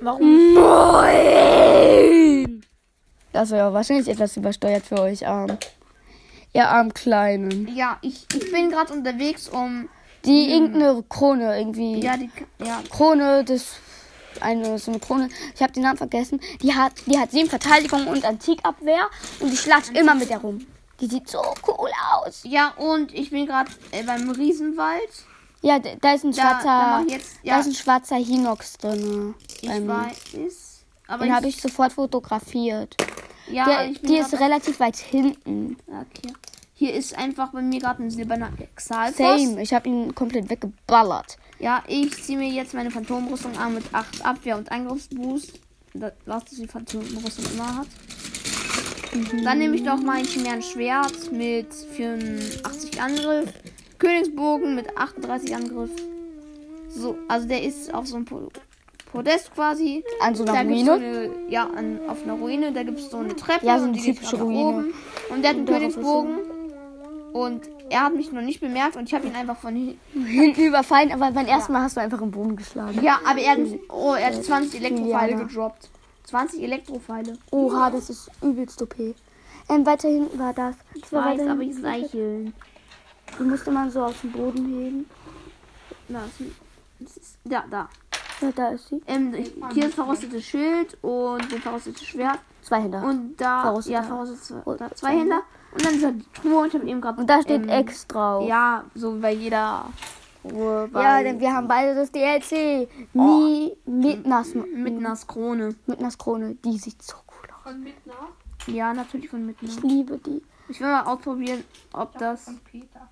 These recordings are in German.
Warum? Nein! Das wäre wahrscheinlich etwas übersteuert für euch arm. Ihr arm Kleinen. Ja, ich, ich bin gerade unterwegs, um. Die irgendeine Krone irgendwie. Ja, die. Ja, Krone des. Eine so eine Krone. Ich habe den Namen vergessen. Die hat, die hat sieben Verteidigung und Antikabwehr und die schlacht immer mit der rum. Die sieht so cool aus. ja und ich bin gerade äh, beim Riesenwald. Ja, da ist ein Da, schwarzer. da jetzt. Da Ja, ist ein schwarzer Hinox drin. ich weiß. Aber Den habe ich sofort fotografiert. Ja, Der, die ist relativ weit hinten. Okay. Hier ist einfach bei mir gerade ein silberner Exalfoss. Same. Ich habe ihn komplett weggeballert. Ja, ich ziehe mir jetzt meine Phantomrüstung an mit 8 Abwehr- und Angriffsboost. Das, was die Phantomrüstung immer hat. Dann nehme ich doch mein chimären Schwert mit 84 Angriff. Königsbogen mit 38 Angriff. So, also der ist auf so einem Po- Podest quasi. An so einer Da gibt's so Ruine. eine, ja, an, auf einer Ruine, da gibt es so eine Treppe. Ja, so eine typische Ruine. oben. Und der hat einen Und Königsbogen. Und er hat mich noch nicht bemerkt und ich habe ihn einfach von hinten. Hinten überfallen, aber beim ersten Mal hast du einfach im Boden geschlagen. Ja, aber er hat, oh, er hat 20 Elektropfeile Ja. gedroppt. 20 Elektropfeile. Oha, das ist übelst OP. Ähm, weiter hinten war das. Das war Weiß, aber ich seicheln. Die musste man so aus dem Boden heben. Da ist, das ist, da, da. Ja, da ist sie. Ähm, hier ist verrostetes Schild und ein verrostetes Schwert. Zwei Hände. Und, Und da, Verrosteter. ja, verrostetes Oh, da, zwei zwei Hände. Und dann dieser Truhe, ich habe eben gerade. da steht ähm, X drauf. Ja, so bei jeder Truhe. Ja, denn wir haben beide das DLC. Nie mit Nas mit einer Krone. mit Nas Krone. Die sieht so cool aus. Von Mittner. Ja, natürlich von mitten. Ich liebe die. Ich will mal ausprobieren, ob das. Von Peter.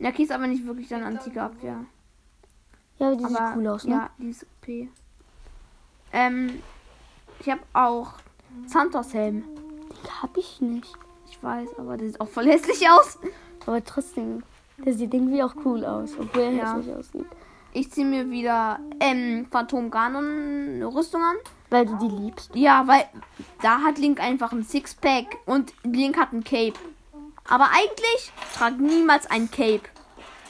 Ja, okay, ist aber nicht wirklich dann antike Abwehr. Ja, aber die sieht Aber, cool aus, ne? Ja, die ist OP. Ähm, ich habe auch Santos Helm. Die hab ich nicht. Ich weiß, aber der sieht auch voll hässlich aus. Aber trotzdem, der sieht irgendwie auch cool aus, obwohl er Ja. hässlich aussieht. Ich ziehe mir wieder ähm, Phantom Ganon Rüstung an. Weil du die liebst. Ja, weil da hat Link einfach ein Sixpack und Link hat ein Cape. Aber eigentlich trag niemals ein Cape.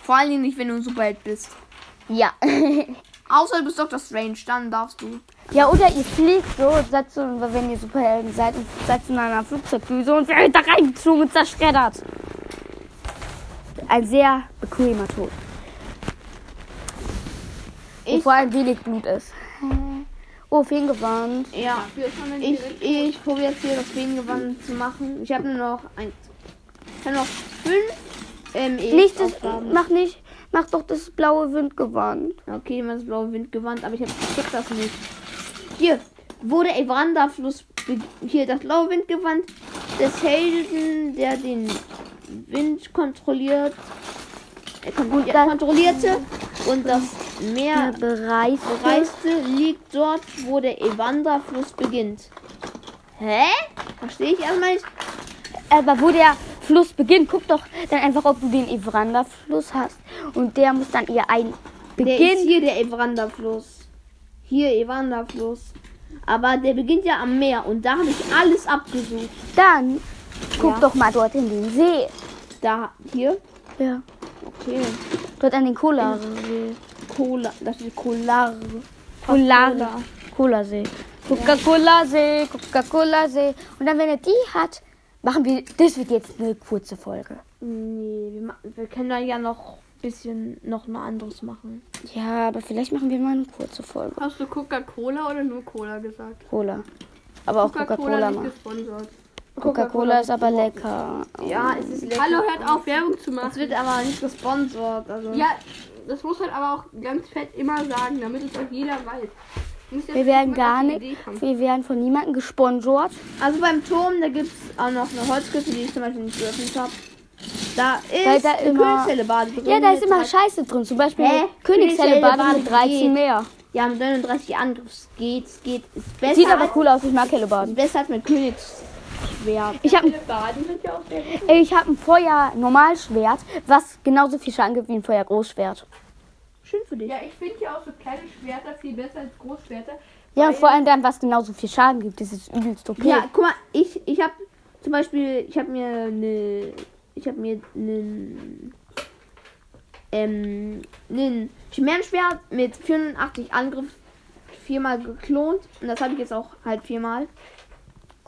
Vor allen Dingen nicht, wenn du ein Superheld bist. Ja. Außer du bist Dr. Strange, dann darfst du. ja, oder ihr fliegt so, seid so, wenn ihr Superhelden seid, und seid in einer Flugzeugdüse und werdet da reingezogen und zerschreddert. Ein sehr bequemer Tod. Und Ich- vor allem wenig Blut ist. Oh, Feengewand. Ja, ich, ich probiere jetzt hier das Feengewand zu machen. Ich habe nur noch ein. Habe noch fünf. Ähm, Nicht das, mach nicht, mach doch das blaue Windgewand. Okay, immer das blaue Windgewand, aber ich check das nicht. Hier, wo der Evander-Fluss. be- Hier, das blaue Windgewand des Helden, der den Wind kontrolliert. Er kon das- kontrollierte. Und das Meer Bereich. bereiste liegt dort, wo der Evander-Fluss beginnt. Hä? Verstehe ich erstmal nicht. Aber wo der Fluss beginnt, guck doch dann einfach, ob du den Evranda-Fluss hast. Und der muss dann eher ein Der ist Beginn. hier der Evander-Fluss. Hier Evander-Fluss. Aber der beginnt ja am Meer und da habe ich alles abgesucht. Dann guck Ja. doch mal dort in den See. Da, hier. Ja. Okay. Dort an den Cola-See. Cola. Das ist Cola. Cola. Cola-See. Coca-Cola-See, Coca-Cola-See. Und dann, wenn er die hat, machen wir. Das wird jetzt eine kurze Folge. Nee, wir, wir können da ja noch ein bisschen noch ein anderes machen. Ja, aber vielleicht machen wir mal eine kurze Folge. Hast du Coca-Cola oder nur Cola gesagt? Cola. Aber auch Coca-Cola nicht mal. gesponsert. Coca-Cola ist aber lecker. Ja, es ist lecker. Hallo, hört auf, Werbung zu Es machen. wird aber nicht gesponsert. Also. Ja, das muss halt aber auch ganz fett immer sagen, damit es auch jeder weiß. Wir werden gar nicht. Wir werden von niemandem gesponsert. Also beim Turm, da gibt es auch noch eine Holzkiste, die ich zum Beispiel nicht geöffnet habe. Da ist da eine immer- Königshellebade drin. Ja, da ist immer Scheiße drin. Zum Beispiel Hä? Königshellebade mit Königshellebade 13 geht. mehr. Ja, mit 39 Angriffs geht's, geht. Ist besser, Sieht aber cool aus. Ich mag ist Hellebaden. besser als mit Königsschwert. Ich habe ich hab ein Feuer Normalschwert, was genauso viel Schaden gibt wie ein Feuer Großschwert. Schön für dich. Ja, ich finde ja auch so kleine Schwerter viel besser als Großschwerter. Ja, vor allem dann, was genauso viel Schaden gibt. Das ist übelst okay. Ja, guck mal, ich, ich habe zum Beispiel, ich habe mir eine, ich habe mir einen, ähm, einen Chimärenschwert mit 84 Angriff, viermal geklont und das habe ich jetzt auch halt viermal.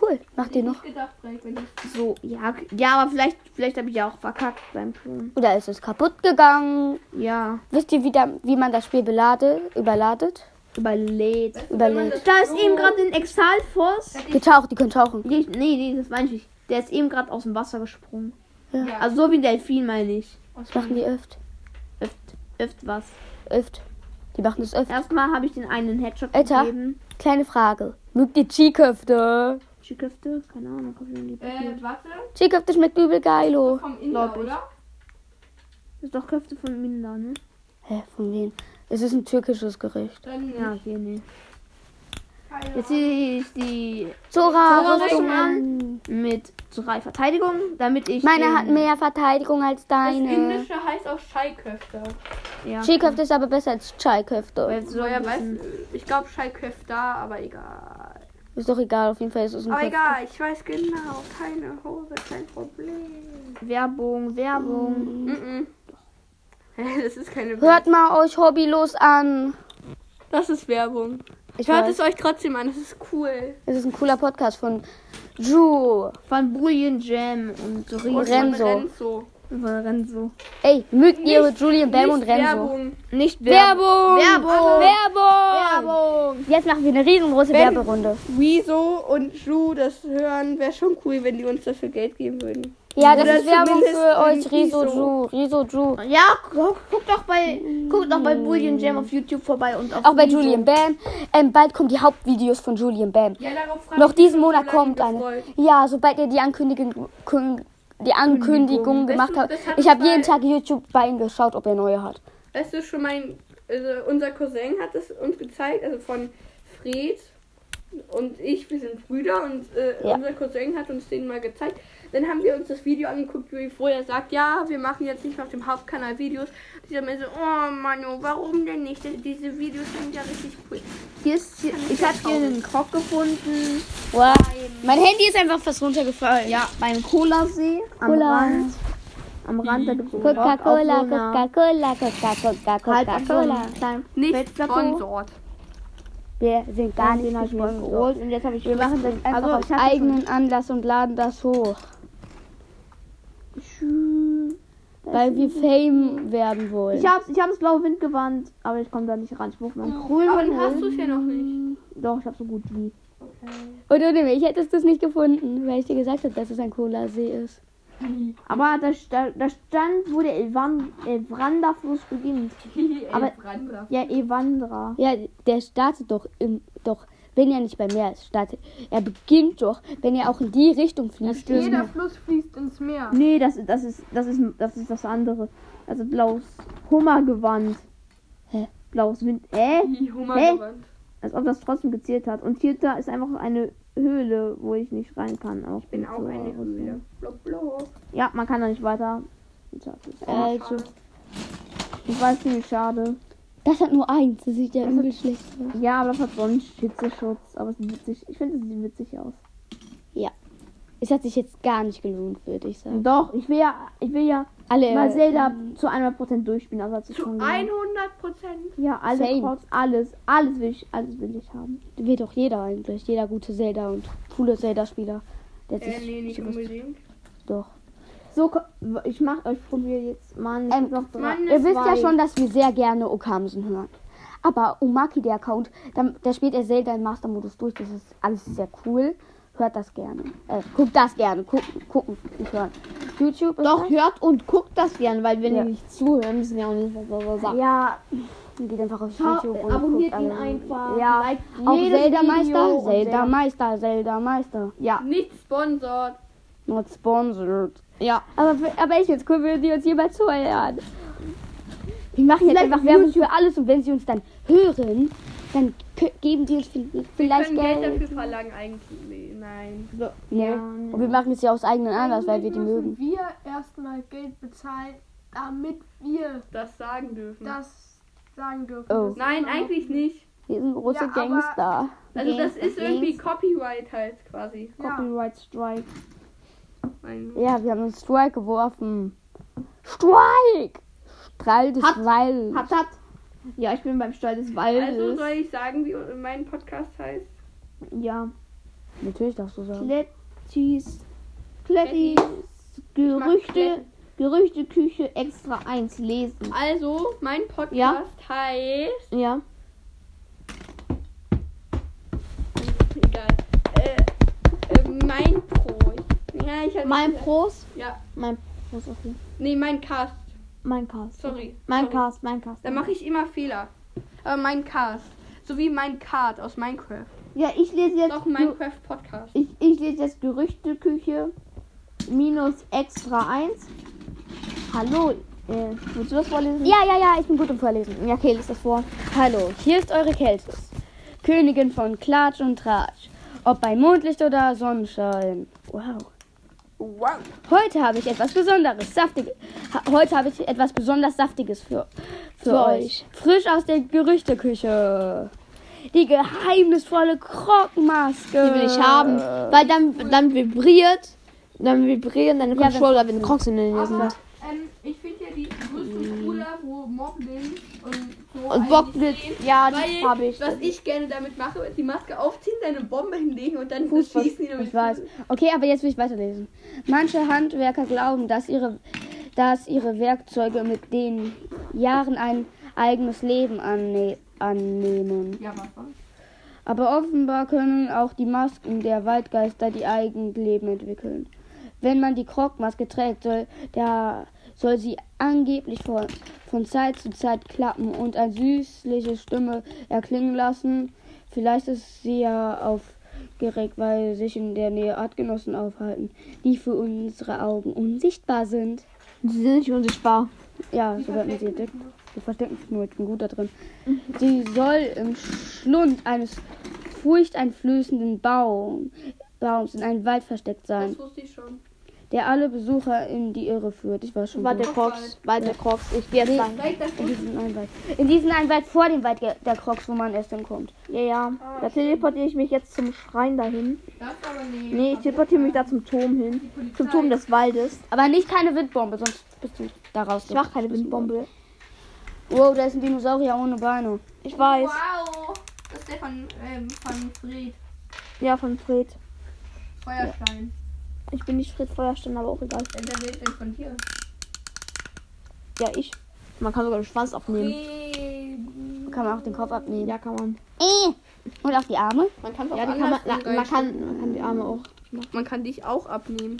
Cool. Macht ihr Ich noch? gedacht, direkt, wenn ich So, ja, ja, aber vielleicht, vielleicht habe ich ja auch verkackt beim Klonen. Oder ist es kaputt gegangen? Ja, Wisst ihr, wie, da, wie man das Spiel belade, überladet? überlädt. Überlädt. Da ist eben gerade ein Exalfos. Getaucht, die können tauchen. Nee, nee, nee, das meine ich nicht. Der ist eben gerade aus dem Wasser gesprungen. Ja. Ja. Also so wie ein Delfin meine ich. Das machen die öft. Öft, öft was. Öft. Die machen das öft. Erstmal habe ich den einen Headshot Alter. gegeben. Kleine Frage. Mögt ihr Chiköfte? Chiköfte? Keine Ahnung, hab ich noch nie Äh, probiert. warte. Chiköfte schmeckt übel geilo. Vom Inder, oder? Das ist doch Köfte von Minder, ne? Hä, von wem? Es ist ein türkisches Gericht. Ja, okay, nee. Jetzt ich die Zora, Zora Rüstung Rüstung an. mit drei Verteidigung, damit ich. Meine hat mehr Verteidigung als Das deine. Indische heißt auch Scheiköfte. Ja, Chiköfte ist aber besser als so weiß bisschen- Ich glaube Scheiköfte, aber egal. Ist doch egal, auf jeden Fall ist es ein Aber egal, ich weiß genau. Keine Hose, kein Problem. Werbung, Werbung. Mhm. Hä, Das ist keine Hört mal euch hobbylos an. Das ist Werbung. Ich Hört weiß. es euch trotzdem an, das ist cool. Es ist ein cooler Podcast von Ju. Von Bullion Jam und Und Riesen. Renzo. Renzo. Von Renzo. Ey, mögt ihr Nicht- Julian Bam und Renzo? Werbung. Nicht Werbung! Werbung! Werbung! Werbung! Jetzt machen wir eine riesengroße Wenn- Werberunde. Wieso und Ju das hören, wäre schon cool, wenn die uns dafür Geld geben würden. Ja, das Oder ist Werbung für euch, Riso so. Ju. Riso Ju. Ja, guck, guck doch bei guck doch bei Bullion Jam auf YouTube vorbei und auf Auch bei Rezo. Julian Bam. Ähm, bald kommen die Hauptvideos von Julian Bam. Ja, Noch diesen Monat so kommt eine. Ja, sobald ihr die Ankündigung, die Ankündigung gemacht hat Ich habe jeden Tag YouTube bei ihm geschaut, ob er neue hat. Weißt du schon, mein, also unser Cousin hat es uns gezeigt, also von Fred und ich, wir sind Brüder und äh, Ja. unser Cousin hat uns den mal gezeigt. Dann haben wir uns das Video angeguckt, wie vorher sagt, ja, wir machen jetzt nicht mehr auf dem Hauptkanal Videos. Ich habe mir so, oh Manu, warum denn nicht? Diese Videos sind ja richtig cool. Hier ist hier, ich habe hier einen Krog gefunden. Wow. Mein Handy ist einfach fast runtergefallen. Ja, beim Cola-See am Cola. Rand. Am Rand einen Krog auf Coca-Cola, Coca-Cola, Coca-Cola, halt Coca-Cola. kleinen Nicht sponsort. Wir sind gar nicht gesponsert. geholt und jetzt habe ich Wir machen das einfach Also, aus eigenen Anlass und laden das hoch. Weil wir Fame werden wollen. Ich habe ich hab das blaue Windgewand, aber ich komme da nicht ran. Ich muss mein grün Aber dann holen. hast du es ja noch nicht. Doch, ich habe so gut wie. Und ohne mich hättest du es nicht gefunden, weil ich dir gesagt habe, dass es ein Cola-See ist. Aber da, sta- da stand, wo der Evan- Evander-Fluss beginnt. Aber- Ja, Evandra. Ja, der startet doch im, doch, wenn er nicht beim Meer ist, startet. Er beginnt doch, wenn er auch in die Richtung fließt. Jeder Fluss fließt ins Meer. Nee, das, das, ist, das, ist, das ist das andere. Also blaues Hummergewand. Hä? Blaues Wind. Äh? Die Hummer Hä? gewandt. Als ob das trotzdem gezählt hat. Und hier da ist einfach eine Höhle, wo ich nicht rein kann. Auch Ich bin auch eine Höhle. Blub, blub. Ja, man kann da nicht weiter. Das Also, Ich weiß ziemlich schade. Das hat nur eins, das sieht ja übel schlecht aus. Ja, aber das hat sonst Hitzeschutz. Aber es sieht witzig. Ich finde, es sieht witzig aus. Es hat sich jetzt gar nicht gelohnt, würde ich sagen. Doch, ich will ja, ich will ja Alle, mal Zelda ähm, zu 100% durchspielen. Also hat sich Zu schon gelohnt. 100 Prozent. Ja, alle. Crocs, alles, alles will ich, alles will ich haben. will doch jeder eigentlich. Jeder gute Zelda und coole Zelda-Spieler. Der hat Äh, sich nee, nicht unbedingt. Doch. So, ich mach euch probiere jetzt mal Ähm, noch drei. Ihr wisst ja schon, dass wir sehr gerne Okamsen hören. Aber Umaki, der Account, da, da spielt er Zelda im Master-Modus durch. Das ist alles sehr cool. Hört das gerne. Äh, guckt das gerne. Gucken, gucken, nicht hören. YouTube ist Doch, das? hört und guckt das gern, weil wenn Ja. ihr nicht zuhören, müssen ja auch nicht, was er sagt. Ja, geht einfach auf YouTube und abonniert ihn einfach. Ja, liked auch jedes Zelda Video Meister, und Zelda Meister, Zelda Meister. Ja, Nicht sponsort. Not sponsored. ja. Aber, aber ich es cool, wenn die uns jemals zuhören. Wir machen jetzt Vielleicht einfach Werbung für alles und wenn sie uns dann hören, dann geben die uns vi- Wir vielleicht können Geld Geld. dafür verlangen eigentlich. Nein. So, Nee. ja, Und wir machen es ja aus eigenen Anlass, weil wir die mögen. wir erstmal Geld bezahlen, damit wir Das sagen dürfen. das sagen dürfen. Oh. Das Nein, eigentlich nicht. Wir sind große Ja, Gangster. Also das ist irgendwie. Copyright halt quasi. Ja. Copyright Strike. Ja, wir haben einen Strike geworfen. Strike! Strahl des Hat- Waldes. Hat, hat. Ja, ich bin beim Stall des Waldes. Also soll ich sagen, wie mein Podcast heißt? ja. Natürlich darfst du sagen. Klettis. Klettis. Gerüchte. Gerüchteküche extra 1 lesen. Also, mein Podcast Ja. heißt. Ja. Egal. Äh, äh, mein. Ja, ich hatte. Mein Pros. Ja. Mein Pros, okay. Nee, mein Cast. Mein Cast. Sorry. Mein Sorry. Cast, mein Cast. Da mache ich immer Fehler. Aber mein Cast. So wie mein Card aus Minecraft. Ja, ich lese jetzt. Doch Minecraft Podcast. Ich, ich lese jetzt Gerüchteküche minus extra 1. Hallo, äh, willst du das vorlesen? Ja, ja, ja, ich bin gut im Vorlesen. Ja, okay, lies das vor. Hallo, hier ist eure Keltis. Königin von Klatsch und Tratsch. Ob bei Mondlicht oder Sonnenschein. Wow. Wow. Heute habe ich etwas Besonderes, Saftiges. Heute habe ich etwas besonders Saftiges für, für, Für euch. euch. Frisch aus der Gerüchteküche. Die geheimnisvolle Krogmaske. Die will ich haben. Weil dann, dann vibriert. Dann vibrieren deine Ja, Controller, wenn Crocs in den sind. Aber ähm, ich finde ja die größten cooler, wo Moblin und so. Und stehen. ja, die habe ich. Was ich gerne damit mache, ist die Maske aufziehen, deine Bombe hinlegen und dann Fußball. schießen die damit. Ich weiß. Okay, aber jetzt will ich weiterlesen. Manche Handwerker glauben, dass ihre, dass ihre Werkzeuge mit den Jahren ein eigenes Leben anne annehmen. Ja? Aber offenbar können auch die Masken der Waldgeister die Eigenleben entwickeln. Wenn man die Krogmaske trägt, soll, der, soll sie angeblich von, von Zeit zu Zeit klappen und eine süßliche Stimme erklingen lassen. Vielleicht ist sie ja aufgeregt, weil sich in der Nähe Artgenossen aufhalten, die für unsere Augen unsichtbar sind. Die sind nicht unsichtbar. Ja, so wird man sie entdeckt. Sie verstecken sich nur, ich bin gut da drin. Sie soll im Schlund eines furchteinflößenden Baum, Baums in einem Wald versteckt sein, Das wusste ich schon. Der alle Besucher in die Irre führt. Ich war schon War der. Crocs. War der Crocs. Ich gehe jetzt rein. Vielleicht das in diesen einen Wald. In diesen einen Wald vor dem Wald der Crocs, wo man erst hinkommt. Ja, ja. Da teleportiere ich mich jetzt zum Schrein dahin. das aber nicht. Nee, ich teleportiere mich da zum Turm hin. Zum Turm des Waldes. Aber nicht keine Windbombe, sonst bist du da raus. Ich mache keine Windbombe. Wow, da ist ein Dinosaurier ohne Beine. Ich weiß. Wow. Das ist der von, ähm, von Fred. Ja, von Fred. Feuerstein. Ich bin nicht Fred Feuerstein, aber auch egal. Wer der will denn von dir? Ja, ich. Man kann sogar den Schwanz abnehmen. Fred. Kann man auch den Kopf abnehmen. Ja, kann man. Äh. Und auch die Arme. Man kann Ja, die kann man, na, man, kann, man kann die Arme auch. man kann dich auch abnehmen.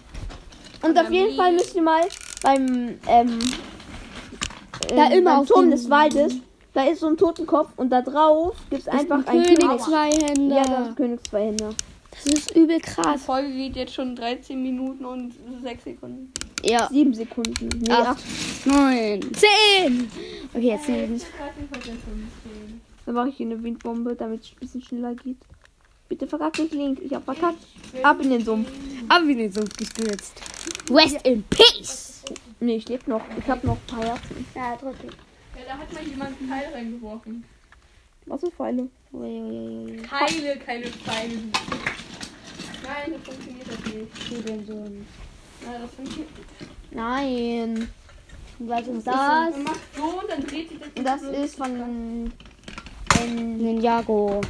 Und auf jeden Fall müsst ihr mal beim, ähm, Da ähm, immer beim auf Turm des Waldes, da ist so ein Totenkopf und da drauf gibt es einfach ein König König. Zweihänder. Ja, das ist König Zweihänder. Das ist übel Die krass. Folge geht jetzt schon 13 Minuten und 6 Sekunden. Ja. Sieben Sekunden. Nee, Acht. acht. Neun. Zehn. Okay, jetzt sind wir. Dann mache ich hier eine Windbombe, damit es ein bisschen schneller geht. Bitte verkackt nicht Link. Ich hab verkackt. Ab in den Sumpf. Ab in den Sumpf gestürzt. Rest in Peace. Nee, ich lebe noch. Ich habe noch ein paar Herzen. Ja, trotzdem. Ja, da hat mal jemand einen Pfeil reingeworfen. Was für Pfeile? Pfeile, keine Pfeile. Nein, das funktioniert das nicht. Nein, das funktioniert nicht. Nein. Was ist Das macht so und dann dreht sich das. Das ist von. Ninjago.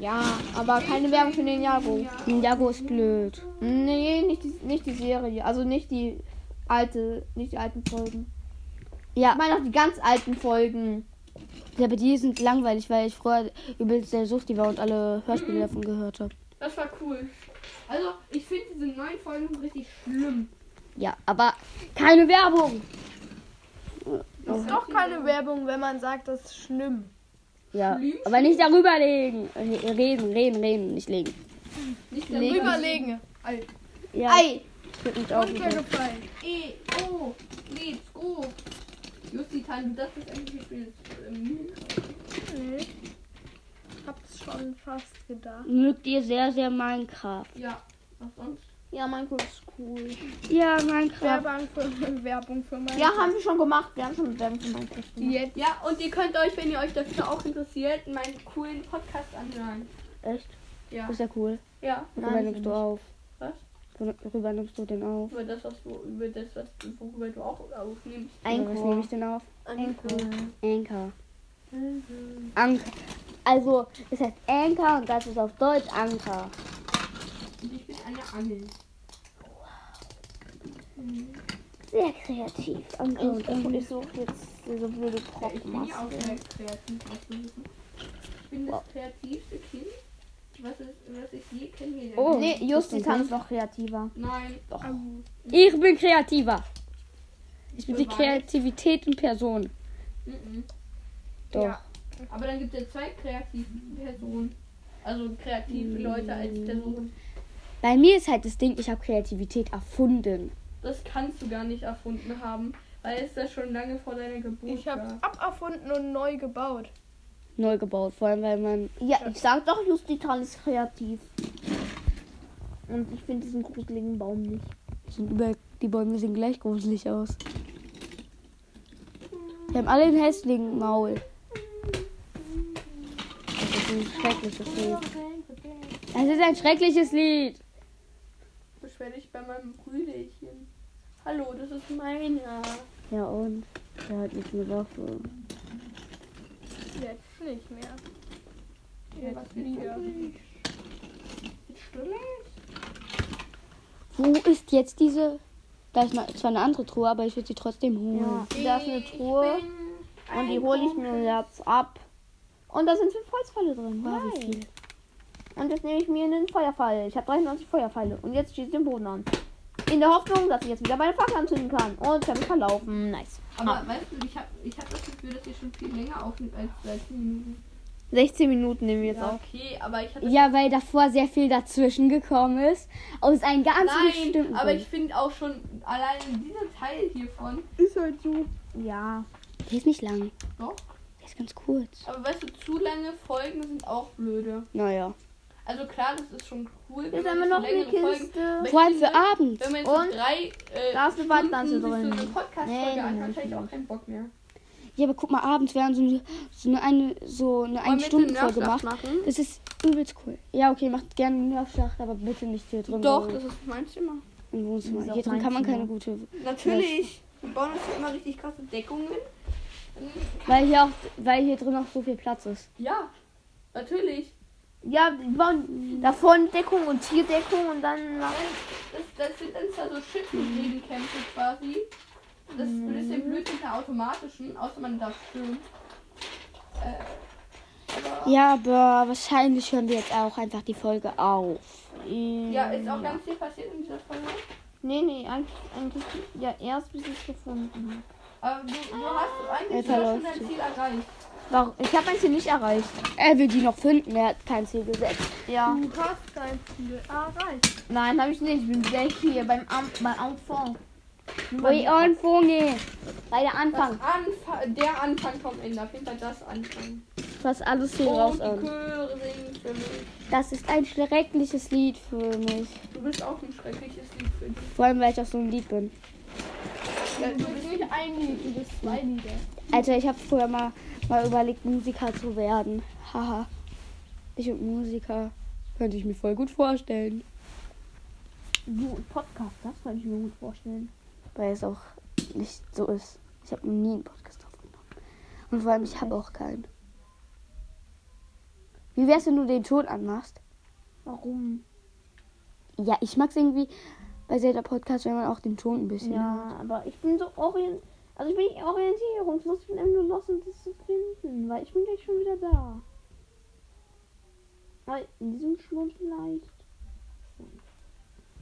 ja, aber keine Werbung für den Jago. Ninjago ist blöd. Nee, nicht die, nicht die Serie. Also nicht die alte, nicht die alten Folgen. Ja, Ich meine auch die ganz alten Folgen. ja, aber die sind langweilig, weil ich früher übelst der Suchti war und alle Hörspiele davon gehört habe. Das war cool. Also, ich finde diese neuen Folgen richtig schlimm. Ja, aber keine Werbung. Das ist doch keine Werbung, wenn man sagt, das ist schlimm. Ja, Schlimm? aber nicht darüber legen. Reden, reden, reden, nicht legen. Nicht Überlegen. Ja, Ei! auch nicht. Runtergefallen. E, O, let's go. Justi, Tan, das eigentlich spielen. Ähm, Nee. Hab's schon fast gedacht. Mögt ihr sehr, sehr Minecraft? Ja, was sonst? Ja, Minecraft ist cool. Ja, Minecraft. Werbung für, Werbung für mein Ja, haben wir schon gemacht. Wir haben schon Werbung für Minecraft gemacht. Jetzt. Ja, und ihr könnt euch, wenn ihr euch dafür auch interessiert, meinen coolen Podcast anhören. Echt? Ja. Ist ja cool. Ja, Worüber Nein, nimmst du auf? Was? Worüber nimmst du denn auf? über das, was du, über das, was, worüber du auch aufnimmst. Oder Was nehme ich denn auf? Anchor. Anchor. Anker. Also, es heißt Anker und das ist auf Deutsch Anker. Und ich bin eine Angel. Sehr kreativ. Anker und Ich, Angel. ich suche jetzt so blöde Ja, ich bin ja auch sehr kreativ. Ich bin das kreativste Kind, was, es, was ich je kennengelernt Oh. habe. Nee, Justitan ist noch kreativer. Nein, doch. Ich bin kreativer. Ich bin die. Kreativität in Person. Mhm. Doch. Ja. Aber dann gibt es zwei kreative Personen. Also kreative Leute als Personen. Bei mir ist halt das Ding, ich habe Kreativität erfunden. Das kannst du gar nicht erfunden haben, weil es das schon lange vor deiner Geburt Ich habe gab. aberfunden und neu gebaut. Neu gebaut, vor allem weil man. Ja, ich sag doch, Justitan ist kreativ. Und ich finde diesen gruseligen Baum nicht. Sind über, die Bäume sehen gleich gruselig aus. Die haben alle ein hässlichen Maul. Das ist ein schreckliches Lied. Es ist ein schreckliches Lied. Beschwer dich bei meinem Brüderchen. Hallo, das ist meiner. Ja und? Der hat nicht eine Waffe. Jetzt nicht mehr. Jetzt wieder. Jetzt still? Wo ist jetzt diese? Da ist mal- zwar eine andere Truhe, aber ich würde sie trotzdem holen. Ja, da ist eine Truhe und die hole ich mir jetzt ab. Und da sind fünf Holzpfeile drin. Wow, wie Nice. viel. Und jetzt nehme ich mir einen Feuerpfeil. Ich habe 93 Feuerpfeile. Und jetzt schieße ich den Boden an. In der Hoffnung, dass ich jetzt wieder meine Fackel anzünden kann. Und ich habe mich verlaufen. Nice. Aber Ah. weißt du, ich habe ich hab das Gefühl, dass ihr schon viel länger aufnimmt als 13 Minuten. 16 Minuten nehmen wir jetzt Ja, auf. okay, aber ich hatte. Ja, weil davor sehr viel dazwischen gekommen ist. Aus einem ganz Nein, bestimmten aber Grund. ich finde auch schon allein dieser Teil hiervon. Ist halt so. Ja. Der ist nicht lang. Doch. Ist ganz kurz. Aber weißt du, zu lange Folgen sind auch blöde. Naja. Also klar, das ist schon cool. Jetzt haben wir noch eine Kiste. Vor allem für abends. Wenn man jetzt Und so drei äh, da ist eine sich drin. so eine Podcast-Folge Nee, nee, anhört, hätte ich auch keinen Bock mehr. Ja, aber guck mal, abends werden so eine, so eine, eine, so eine eine Stunde Nerfschlacht gemacht. machen? Das ist übelst cool. Ja, okay, macht gerne eine Nerfschlacht, aber bitte nicht hier drin. Doch, das ist mein Zimmer. im Wohnzimmer. Hier drin kann man keine gute. Natürlich. Wir bauen uns hier immer richtig krasse Deckungen. Weil hier auch, weil hier drin auch so viel Platz ist. Ja, natürlich. Ja, die bauen davon Deckung und Tierdeckung und dann. Das, das sind dann zwar so Schützengegenkämpfe quasi. Das ist ein bisschen blöd mit einer automatischen, außer man darf schwimmen. Äh, Ja, aber wahrscheinlich hören wir jetzt auch einfach die Folge auf. ja, ist auch ganz viel passiert in dieser Folge. Nee, nee, eigentlich, eigentlich ja erst bis ich es gefunden habe. Aber du, du hast eigentlich sogar schon dein. Ziel erreicht. Warum? Ich habe mein Ziel nicht erreicht. Er will die noch finden, er hat kein Ziel gesetzt. Ja. Du hast dein Ziel erreicht. Nein, habe ich nicht. Ich bin gleich hier beim Am beim Enfant. Ui, anfangen. Bei der Anfang. Anfa der Anfang vom Ende. Auf jeden Fall das Anfang. Was alles hier Und raus an. Mich. Das ist ein schreckliches Lied für mich. Du bist auch ein schreckliches Lied für dich. Vor allem, weil ich auch so ein Lied bin. Ja, Du bist nicht ein Lied, du bist zwei Lieder. Alter, ich habe früher mal, mal überlegt, Musiker zu werden. Haha. Ich und Musiker. Könnte ich mir voll gut vorstellen. Du, Podcast, das kann ich mir gut vorstellen. Weil es auch nicht so ist. Ich habe noch nie einen Podcast aufgenommen. Und vor allem, ich habe auch keinen. Wie wär's, wenn du den Ton anmachst? Warum? Ja, ich mag's irgendwie bei Zelda Podcast, wenn man auch den Ton ein bisschen. Ja, aber ich bin so orient... Also ich bin nicht orientierungslos. Ich bin einfach nur los, um das zu finden. Weil ich bin gleich schon wieder da. Aber in diesem Schlund vielleicht.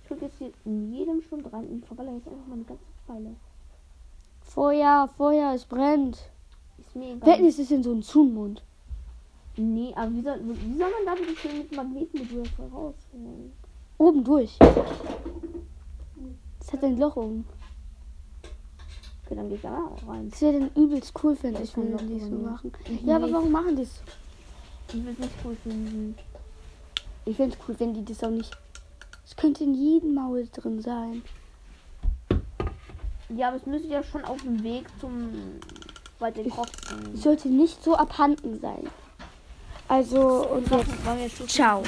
Ich gucke jetzt hier in jedem Schlund rein und verballer jetzt einfach meine ganze Pfeile. Feuer, Feuer, es brennt. Ist mir egal. Wetten, es ist in so einem Zunmund. Nee, aber wie soll, wie soll man da bitte schön mit voll rausholen? Oben durch. Es hat ein Loch oben. Okay, dann geh ich da auch rein. Das wäre dann übelst cool, finde Das ich, wenn die so machen. Ich Ja, aber warum machen die es? Ich will es nicht cool finden. Ich finde es cool, wenn die das auch nicht. Es könnte in jedem Maul drin sein. Ja, aber es müsste ja schon auf dem Weg zum bei den. Es sollte nicht so abhanden sein. Also, und jetzt. Wollen wir jetzt Ciao.